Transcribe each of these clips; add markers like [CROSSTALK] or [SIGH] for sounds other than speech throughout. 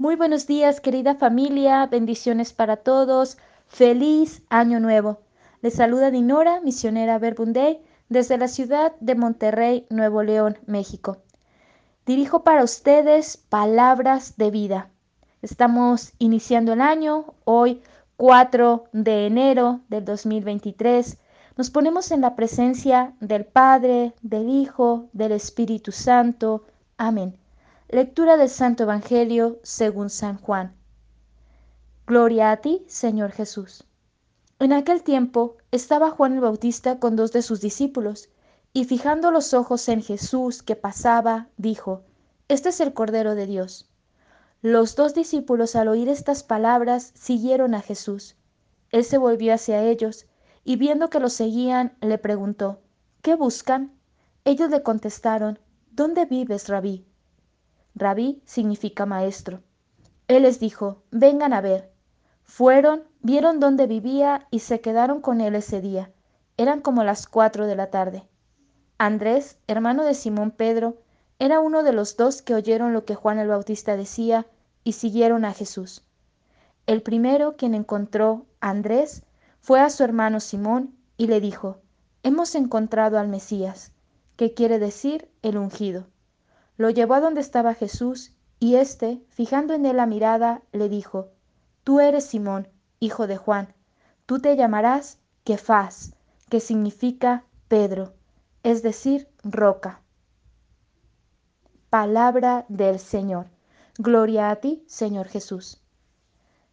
Muy buenos días, querida familia, bendiciones para todos. Feliz año nuevo. Les saluda Dinora, misionera Verbunday, desde la ciudad de Monterrey, Nuevo León, México. Dirijo para ustedes palabras de vida. Estamos iniciando el año, hoy 4 de enero del 2023. Nos ponemos en la presencia del Padre, del Hijo, del Espíritu Santo. Amén. Lectura del Santo Evangelio según San Juan. Gloria a ti, Señor Jesús. En aquel tiempo estaba Juan el Bautista con dos de sus discípulos, y fijando los ojos en Jesús que pasaba, dijo, Este es el Cordero de Dios. Los dos discípulos al oír estas palabras siguieron a Jesús. Él se volvió hacia ellos, y viendo que los seguían, le preguntó, ¿Qué buscan? Ellos le contestaron, ¿Dónde vives, rabí? Rabí significa maestro. Él les dijo, vengan a ver. Fueron, vieron dónde vivía y se quedaron con él ese día. Eran como las cuatro de la tarde. Andrés, hermano de Simón Pedro, era uno de los dos que oyeron lo que Juan el Bautista decía y siguieron a Jesús. El primero quien encontró a Andrés fue a su hermano Simón y le dijo, Hemos encontrado al Mesías, que quiere decir el ungido. Lo llevó a donde estaba Jesús, y éste, fijando en él la mirada, le dijo, Tú eres Simón, hijo de Juan, tú te llamarás Kefas, que significa Pedro, es decir, roca. Palabra del Señor. Gloria a ti, Señor Jesús.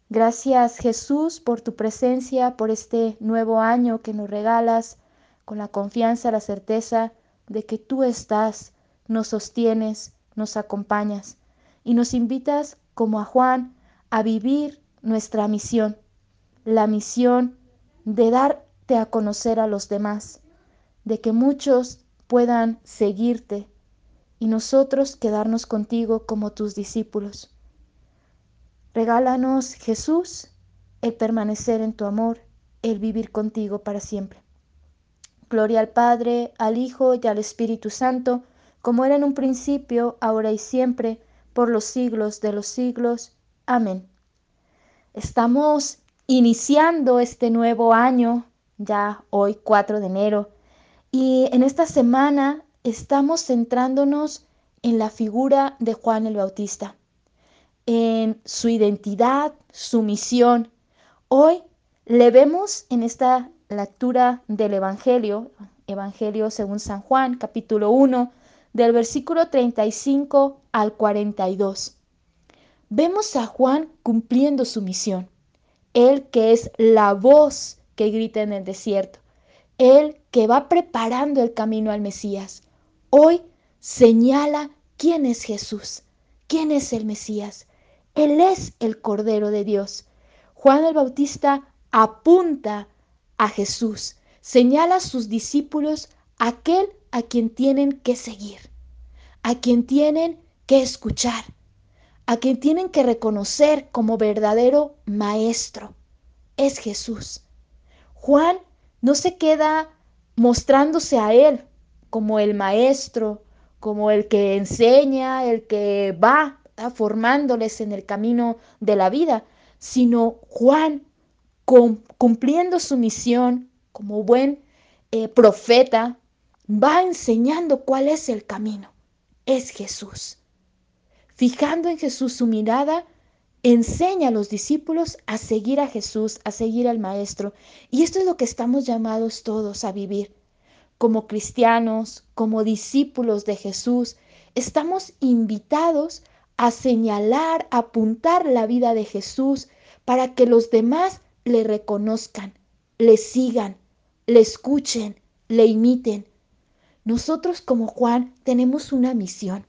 Gracias Jesús por tu presencia, por este nuevo año que nos regalas, con la confianza, la certeza de que tú estás nos sostienes, nos acompañas y nos invitas, como a Juan, a vivir nuestra misión, la misión de darte a conocer a los demás, de que muchos puedan seguirte y nosotros quedarnos contigo como tus discípulos. Regálanos, Jesús, el permanecer en tu amor, el vivir contigo para siempre. Gloria al Padre, al Hijo y al Espíritu Santo, como era en un principio, ahora y siempre, por los siglos de los siglos. Amén. Estamos iniciando este nuevo año, ya hoy 4 de enero, y en esta semana estamos centrándonos en la figura de Juan el Bautista, en su identidad, su misión. Hoy le vemos en esta lectura del Evangelio, Evangelio según San Juan, capítulo 1, del versículo 35 al 42. Vemos a Juan cumpliendo su misión. Él que es la voz que grita en el desierto. Él que va preparando el camino al Mesías. Hoy señala quién es Jesús, quién es el Mesías. Él es el Cordero de Dios. Juan el Bautista apunta a Jesús, señala a sus discípulos aquel a quien tienen que seguir, a quien tienen que escuchar, a quien tienen que reconocer como verdadero maestro. Es Jesús. Juan no se queda mostrándose a él como el maestro, como el que enseña, el que va formándoles en el camino de la vida, sino Juan cumpliendo su misión como buen eh, profeta, va enseñando cuál es el camino. Es Jesús. Fijando en Jesús su mirada, enseña a los discípulos a seguir a Jesús, a seguir al Maestro. Y esto es lo que estamos llamados todos a vivir. Como cristianos, como discípulos de Jesús, estamos invitados a señalar, a apuntar la vida de Jesús para que los demás le reconozcan, le sigan, le escuchen, le imiten nosotros como Juan tenemos una misión.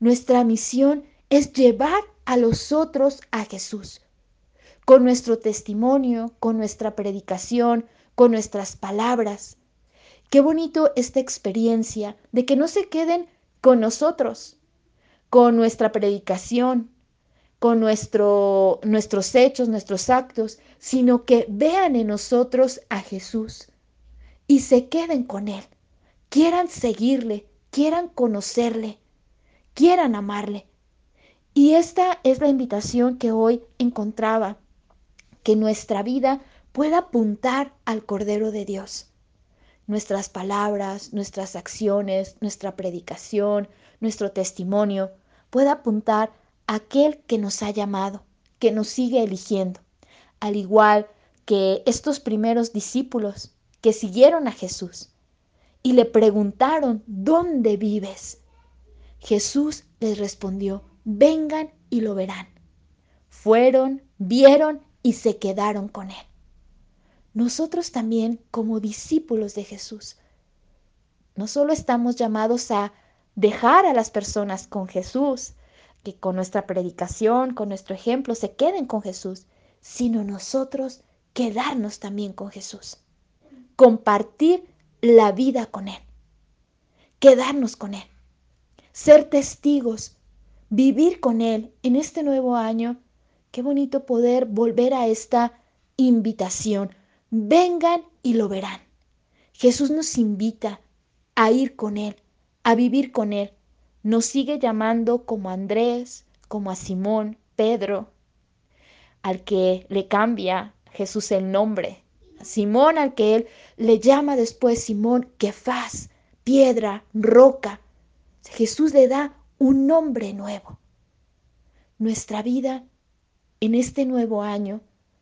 Nuestra misión es llevar a los otros a Jesús. Con nuestro testimonio, con nuestra predicación, con nuestras palabras. Qué bonito esta experiencia de que no se queden con nosotros, con nuestra predicación, con nuestro, nuestros hechos, nuestros actos, sino que vean en nosotros a Jesús y se queden con Él quieran seguirle, quieran conocerle, quieran amarle. Y esta es la invitación que hoy encontraba, que nuestra vida pueda apuntar al Cordero de Dios. Nuestras palabras, nuestras acciones, nuestra predicación, nuestro testimonio, pueda apuntar a aquel que nos ha llamado, que nos sigue eligiendo, al igual que estos primeros discípulos que siguieron a Jesús y le preguntaron, ¿dónde vives? Jesús les respondió, vengan y lo verán. Fueron, vieron y se quedaron con él. Nosotros también, como discípulos de Jesús, no solo estamos llamados a dejar a las personas con Jesús, que con nuestra predicación, con nuestro ejemplo, se queden con Jesús, sino nosotros quedarnos también con Jesús, compartir la vida con Él, quedarnos con Él, ser testigos, vivir con Él en este nuevo año. Qué bonito poder volver a esta invitación. Vengan y lo verán. Jesús nos invita a ir con Él, a vivir con Él. Nos sigue llamando como a Andrés, como a Simón, Pedro, al que le cambia Jesús el nombre. Simón al que él le llama después Simón, Kefaz, piedra, roca. Jesús le da un nombre nuevo. Nuestra vida en este nuevo año,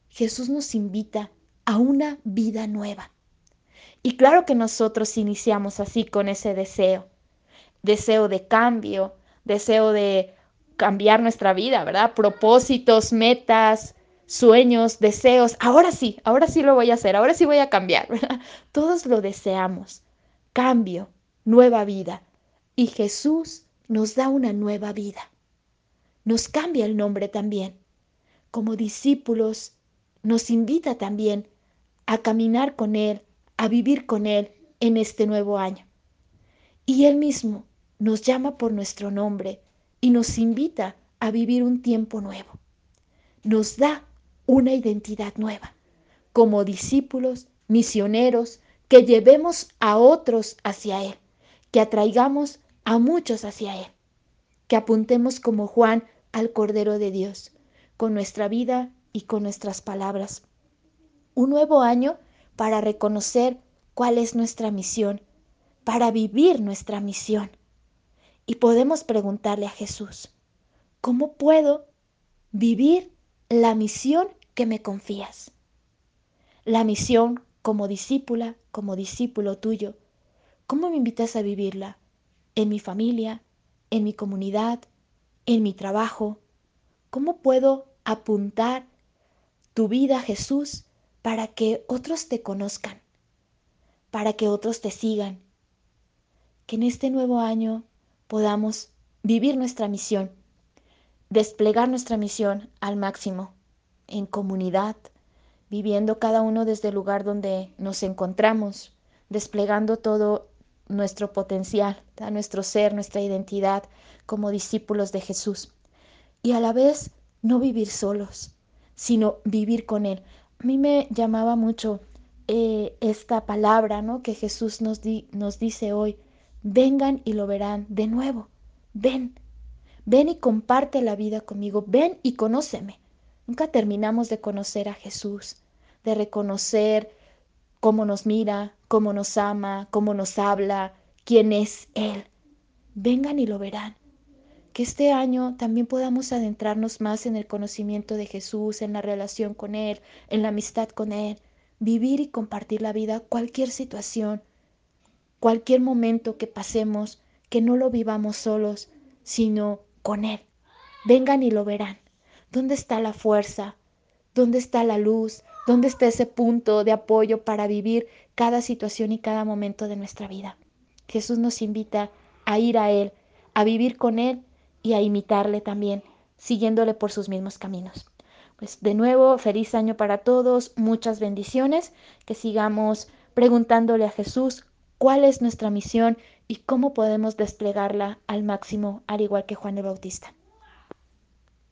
Jesús nos invita a una vida nueva. Y claro que nosotros iniciamos así con ese deseo, deseo de cambio, deseo de cambiar nuestra vida, ¿verdad? Propósitos, metas, sueños, deseos. Ahora sí, ahora sí lo voy a hacer, ahora sí voy a cambiar. [LAUGHS] Todos lo deseamos. Cambio, nueva vida. Y Jesús nos da una nueva vida. Nos cambia el nombre también. Como discípulos, nos invita también a caminar con Él, a vivir con Él en este nuevo año. Y Él mismo nos llama por nuestro nombre y nos invita a vivir un tiempo nuevo. Nos da una identidad nueva, como discípulos, misioneros, que llevemos a otros hacia Él, que atraigamos a muchos hacia Él, que apuntemos como Juan al Cordero de Dios, con nuestra vida y con nuestras palabras. Un nuevo año para reconocer cuál es nuestra misión, para vivir nuestra misión. Y podemos preguntarle a Jesús, ¿cómo puedo vivir la misión que me confías. La misión como discípula, como discípulo tuyo, ¿cómo me invitas a vivirla? En mi familia, en mi comunidad, en mi trabajo. ¿Cómo puedo apuntar tu vida, Jesús, para que otros te conozcan, para que otros te sigan? Que en este nuevo año podamos vivir nuestra misión, desplegar nuestra misión al máximo en comunidad, viviendo cada uno desde el lugar donde nos encontramos, desplegando todo nuestro potencial, nuestro ser, nuestra identidad como discípulos de Jesús. Y a la vez no vivir solos, sino vivir con Él. A mí me llamaba mucho eh, esta palabra ¿no? que Jesús nos, nos dice hoy. Vengan y lo verán de nuevo. Ven, ven y comparte la vida conmigo. Ven y conóceme. Nunca terminamos de conocer a Jesús, de reconocer cómo nos mira, cómo nos ama, cómo nos habla, quién es Él. Vengan y lo verán. Que este año también podamos adentrarnos más en el conocimiento de Jesús, en la relación con Él, en la amistad con Él, vivir y compartir la vida, cualquier situación, cualquier momento que pasemos, que no lo vivamos solos, sino con Él. Vengan y lo verán. ¿Dónde está la fuerza? ¿Dónde está la luz? ¿Dónde está ese punto de apoyo para vivir cada situación y cada momento de nuestra vida? Jesús nos invita a ir a Él, a vivir con Él y a imitarle también, siguiéndole por sus mismos caminos. Pues de nuevo, feliz año para todos, muchas bendiciones, que sigamos preguntándole a Jesús cuál es nuestra misión y cómo podemos desplegarla al máximo, al igual que Juan el Bautista.